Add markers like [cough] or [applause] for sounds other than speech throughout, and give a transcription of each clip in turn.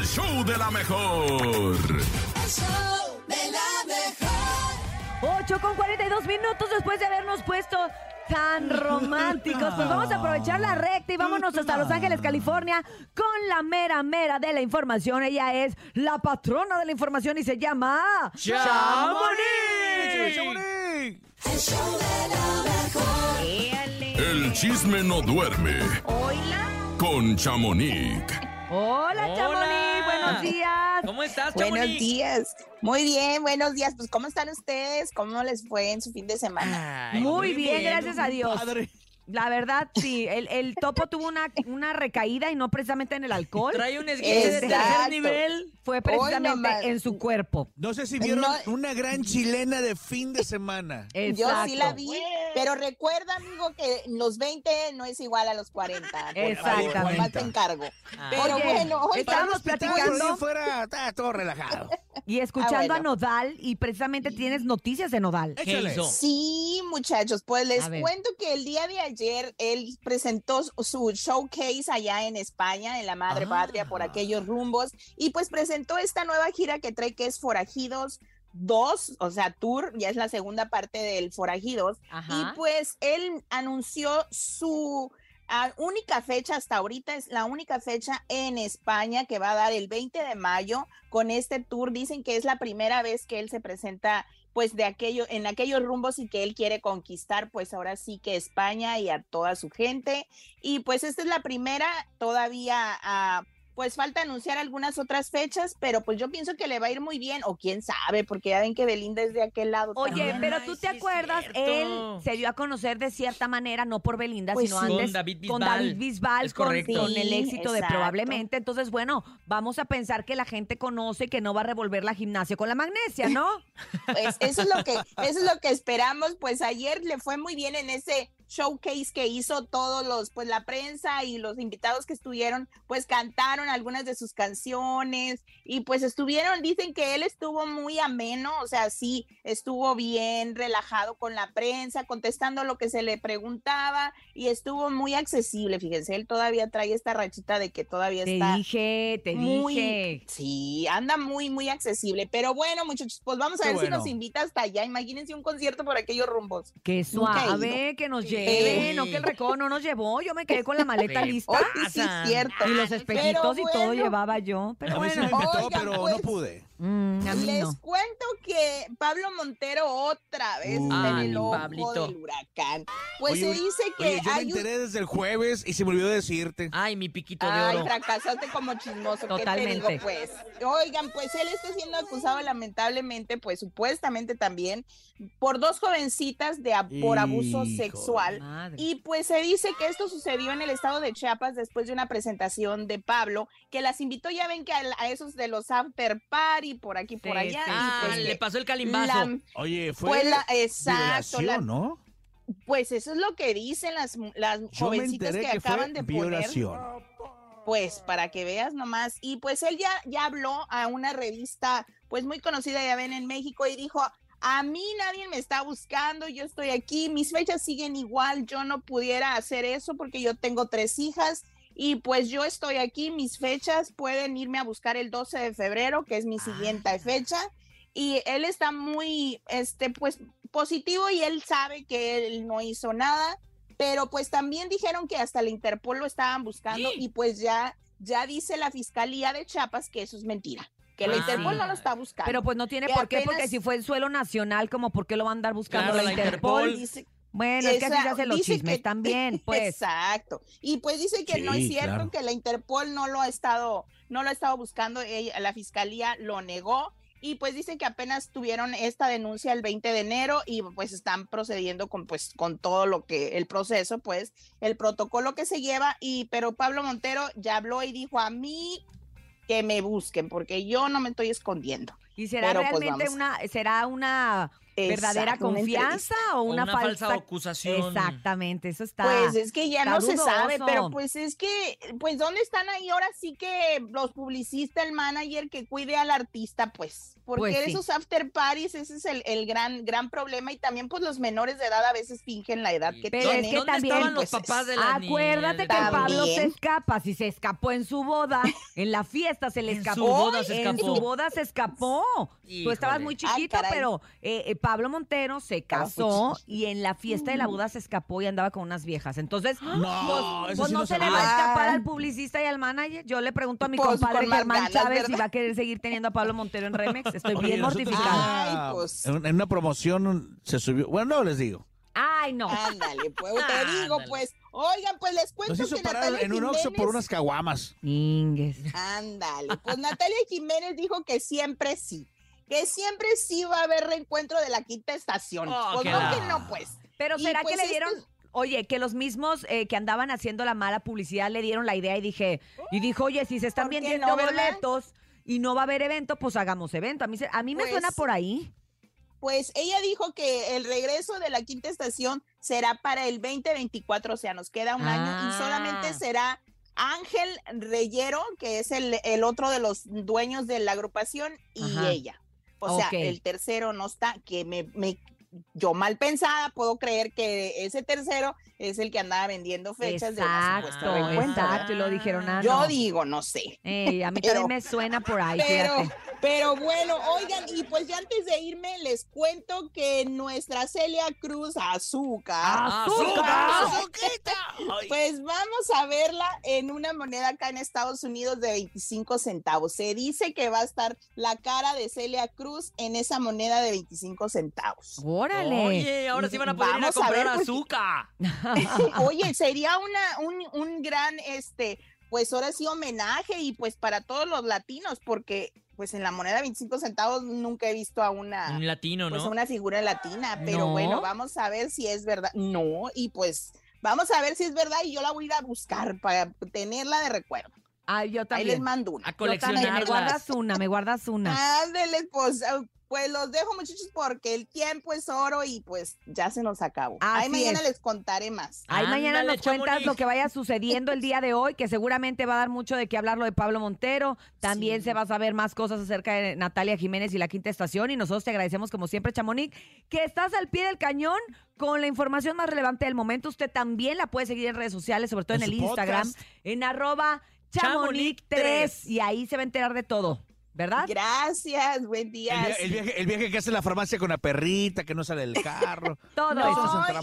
el show de la mejor. El show de la mejor. 8 con 42 minutos después de habernos puesto tan románticos. Pues vamos a aprovechar la recta y vámonos hasta Los Ángeles, California, con la mera mera de la información. Ella es la patrona de la información y se llama ¡Chamonix! El show de la mejor. El chisme no duerme Hola. con Chamonix. Hola, Hola. Chamonix. Buenos días. ¿Cómo estás, Buenos Chamonix? días. Muy bien, buenos días. Pues, ¿cómo están ustedes? ¿Cómo les fue en su fin de semana? Ay, Muy bien, gracias a Dios. Padre. La verdad, sí. El, el topo tuvo una, una recaída y no precisamente en el alcohol. Trae un esguince de tercer Exacto. nivel. Fue precisamente en su cuerpo. No sé si vieron No. una gran chilena de fin de semana. Yo sí la Exacto. vi, pero recuerda, amigo, que los 20 no es igual a los 40. Exactamente. Nomás te encargo. Ah. Pero Oye, bueno, hoy estábamos platicando fuera, está todo relajado. y escuchando Ah, a. Nodal y precisamente tienes noticias de Nodal. ¿Qué hizo? Sí, muchachos, pues les cuento que el día de ayer él presentó su showcase allá en España, en la madre Ah. patria, por aquellos rumbos, y pues presentó esta nueva gira que trae que es Forajidos 2, o sea, tour, ya es la segunda parte del Forajidos, Ajá. y pues él anunció su única fecha hasta ahorita, es la única fecha en España que va a dar el 20 de mayo con este tour. Dicen que es la primera vez que él se presenta pues de aquello, en aquellos rumbos y que él quiere conquistar pues ahora sí que España y a toda su gente. Y pues esta es la primera, todavía ah, pues falta anunciar algunas otras fechas, pero pues yo pienso que le va a ir muy bien, o quién sabe, porque ya ven que Belinda es de aquel lado. Oye, también. pero tú te acuerdas, él se dio a conocer de cierta manera, no por Belinda, Pues sino sí. antes Con David con Bisbal. David Bisbal, Es con, correcto. con el Sí, éxito de probablemente. Entonces, bueno, vamos a pensar que la gente conoce que no va a revolver la gimnasia con la magnesia, ¿no? Pues eso es lo que, eso es lo que esperamos. Pues ayer le fue muy bien en ese showcase que hizo todos los, pues la prensa y los invitados que estuvieron, pues cantaron algunas de sus canciones y pues estuvieron, dicen que él estuvo muy ameno, o sea, sí, estuvo bien relajado con la prensa, contestando lo que se le preguntaba y estuvo muy accesible. Fíjense, él todavía trae esta rachita de que todavía Te está dije, te muy, dije. Sí, anda muy, muy accesible. Pero bueno, muchachos, pues vamos a Qué ver si nos invita hasta allá. Imagínense un concierto por aquellos rumbos. Que suave, que nos lleve, No que el recodo no nos llevó. Yo me quedé con la maleta ¿Qué lista. Oye, sí, es cierto. Y los espejitos y todo bueno, llevaba yo. Pero A mí sí bueno, me invitó, Oigan, pero pues. no pude. Mm, a mí Les no. cuento que Pablo Montero otra vez Uh. en Ay, el mi ojo Pablito. del huracán. Pues Oye, se dice que Oye, yo me hay un- enteré desde el jueves y se me olvidó decirte. Ay, mi piquito de Ay, oro. fracasaste como chismoso. ¿Qué te Totalmente. digo, pues? Oigan, pues él está siendo acusado lamentablemente, pues supuestamente también, por dos jovencitas de por abuso sexual. Y pues se dice que esto sucedió en el estado de Chiapas después de una presentación de Pablo, que las invitó, ya ven que a, a esos de los after party, por aquí, por Sí, allá. sí, Ah, pues le pasó el calimbazo. la- Oye, fue Pues la- exacto, violación, la- ¿no? pues eso es lo que dicen las, las Yo jovencitas que, que, acaban de poner. violación. Pues para que veas nomás. Y pues él ya, ya habló a una revista pues muy conocida, ya ven, en México y dijo, a mí nadie me está buscando, yo estoy aquí, mis fechas siguen igual, yo no pudiera hacer eso porque yo tengo tres hijas y pues yo estoy aquí, mis fechas pueden irme a buscar el 12 de febrero, que es mi siguiente fecha. Y él está muy, este, pues positivo y él sabe que él no hizo nada, pero pues también dijeron que hasta la Interpol lo estaban buscando Sí. y pues ya, ya dice la Fiscalía de Chiapas que eso es mentira, que la Ah. Interpol no lo está buscando. Pero pues no tiene que por qué, porque si fue en suelo nacional, como por qué lo van a andar buscando Claro, la la Interpol. Interpol. Dice- Bueno, es que así se hacen los dice chismes que- también, [laughs] pues. Exacto. Y pues dice que no es cierto claro. que la Interpol no lo ha estado, no lo ha estado buscando, ella- la fiscalía lo negó. Y pues dice que apenas tuvieron esta denuncia el 20 de enero y pues están procediendo con pues con todo lo que el proceso, pues el protocolo que se lleva y pero Pablo Montero ya habló y dijo a mí que me busquen porque yo no me estoy escondiendo. ¿Y será Pero, pues, realmente una, será una verdadera confianza o O una, una falsa acusación. Exactamente, eso está. Pues es que ya no se sabe, pero pues es que, pues ¿dónde están ahí ahora sí que los publicistas, el manager que cuide al artista, pues? Porque Pues sí. esos after parties, ese es el, el gran, gran problema y también pues los menores de edad a veces fingen la edad que Pero es tienen. que ¿Dónde también, estaban los pues, papás de la Acuérdate que También. Pablo se escapa. Si se escapó en su boda, [laughs] en la fiesta se le En escapó. su boda se En escapó. su boda se escapó. Tú estabas muy Ay, chiquito, caray. pero eh, eh, Pablo Montero se Estaba muy casó y en la fiesta de la boda se escapó y andaba con unas viejas. Entonces, [gasps] No, pues, eso pues sí no no se le va a escapar Ah. al publicista y al manager. Yo le pregunto a mi Pues, compadre con más Germán ganas, Chávez si ¿verdad? va a querer seguir teniendo a Pablo Montero en Remex. Estoy Oye, bien nosotros mortificada. Ay, ah, pues. En, en una promoción se subió. Bueno, no les digo. Ay, no. Ándale, pues te [laughs] digo, Ándale. pues, oigan, pues les cuento Nos hizo que parar Natalia en un Oxxo por Jiménez- unas caguamas. Ingues. Ándale, pues Natalia Jiménez dijo que siempre sí, que siempre sí va a haber reencuentro de la quinta estación. Oh, pues no la- que no, pues. Pero Y, ¿será pues, que le esto- dieron, oye, que los mismos eh, que andaban haciendo la mala publicidad le dieron la idea y dije, y dijo, oye, si se están ¿Por qué vendiendo no, boletos y no va a haber evento, pues hagamos evento. A mí, se- a mí me Pues, suena por ahí. Pues ella dijo que el regreso de la quinta estación será para el 2024, o sea, nos queda un año Ah. y solamente será Ángel Reyero, que es el, el otro de los dueños de la agrupación, y Ajá. ella. O sea, el tercero no está, que me, me- yo mal pensada puedo creer que ese tercero es el que andaba vendiendo fechas de Exacto, supuesta reencuentro, ¿verdad? exacto. Y lo dijeron, ah, Yo no. digo, no sé. Ey, a mí [laughs] pero- también me suena por ahí, Pero, fíjate. Pero bueno, oigan, y pues ya antes de irme, les cuento que nuestra Celia Cruz Azúcar, ¡Azúcar! Pues vamos a verla en una moneda acá en Estados Unidos de 25 centavos. Se dice que va a estar la cara de Celia Cruz en esa moneda de 25 centavos. Órale. Oye, ahora sí van a poder ir a Vamos a comprar ver, azúcar. [laughs] Oye, sería una, un, un gran, este, pues ahora sí homenaje y pues para todos los latinos, porque pues en la moneda de 25 centavos nunca he visto a una... Un latino, pues ¿no? una figura latina, pero No. bueno, vamos a ver si es verdad. No, y pues vamos a ver si es verdad y yo la voy a ir a buscar para tenerla de recuerdo. Ay, yo Ahí les también. mando una. A también. Me guardas una, me guardas una. Ándele, pues, ah, pues los dejo muchachos porque el tiempo es oro y pues ya se nos acabó. Ahí mañana es. les contaré más. Ahí mañana nos cuentas Chamonix. lo que vaya sucediendo el día de hoy, que seguramente va a dar mucho de qué hablar lo de Pablo Montero. También Sí. se va a saber más cosas acerca de Natalia Jiménez y la quinta estación. Y nosotros te agradecemos, como siempre, Chamonix, que estás al pie del cañón con la información más relevante del momento. Usted también la puede seguir en redes sociales, sobre todo en, En el Instagram, podcast. en arroba Chamonix3. Chamonix3. Y ahí se va a enterar de todo, ¿verdad? Gracias, buen día. El, via- el viaje, el viaje que hace la farmacia con la perrita, que no sale del carro. [laughs] Todo No, No,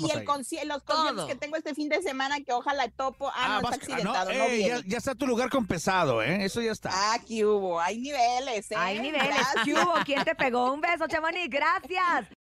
y el conci- los conciertos que tengo este fin de semana que ojalá topo. Ah, no, vas- está accidentado, no, no, ya, está tu lugar con pesado, ¿eh? Eso ya está. Ah, que hubo, hay niveles, ¿eh? Hay niveles. Gracias. ¿Qué hubo? [laughs] ¿Quién te pegó? Un beso, Chamonix. Gracias.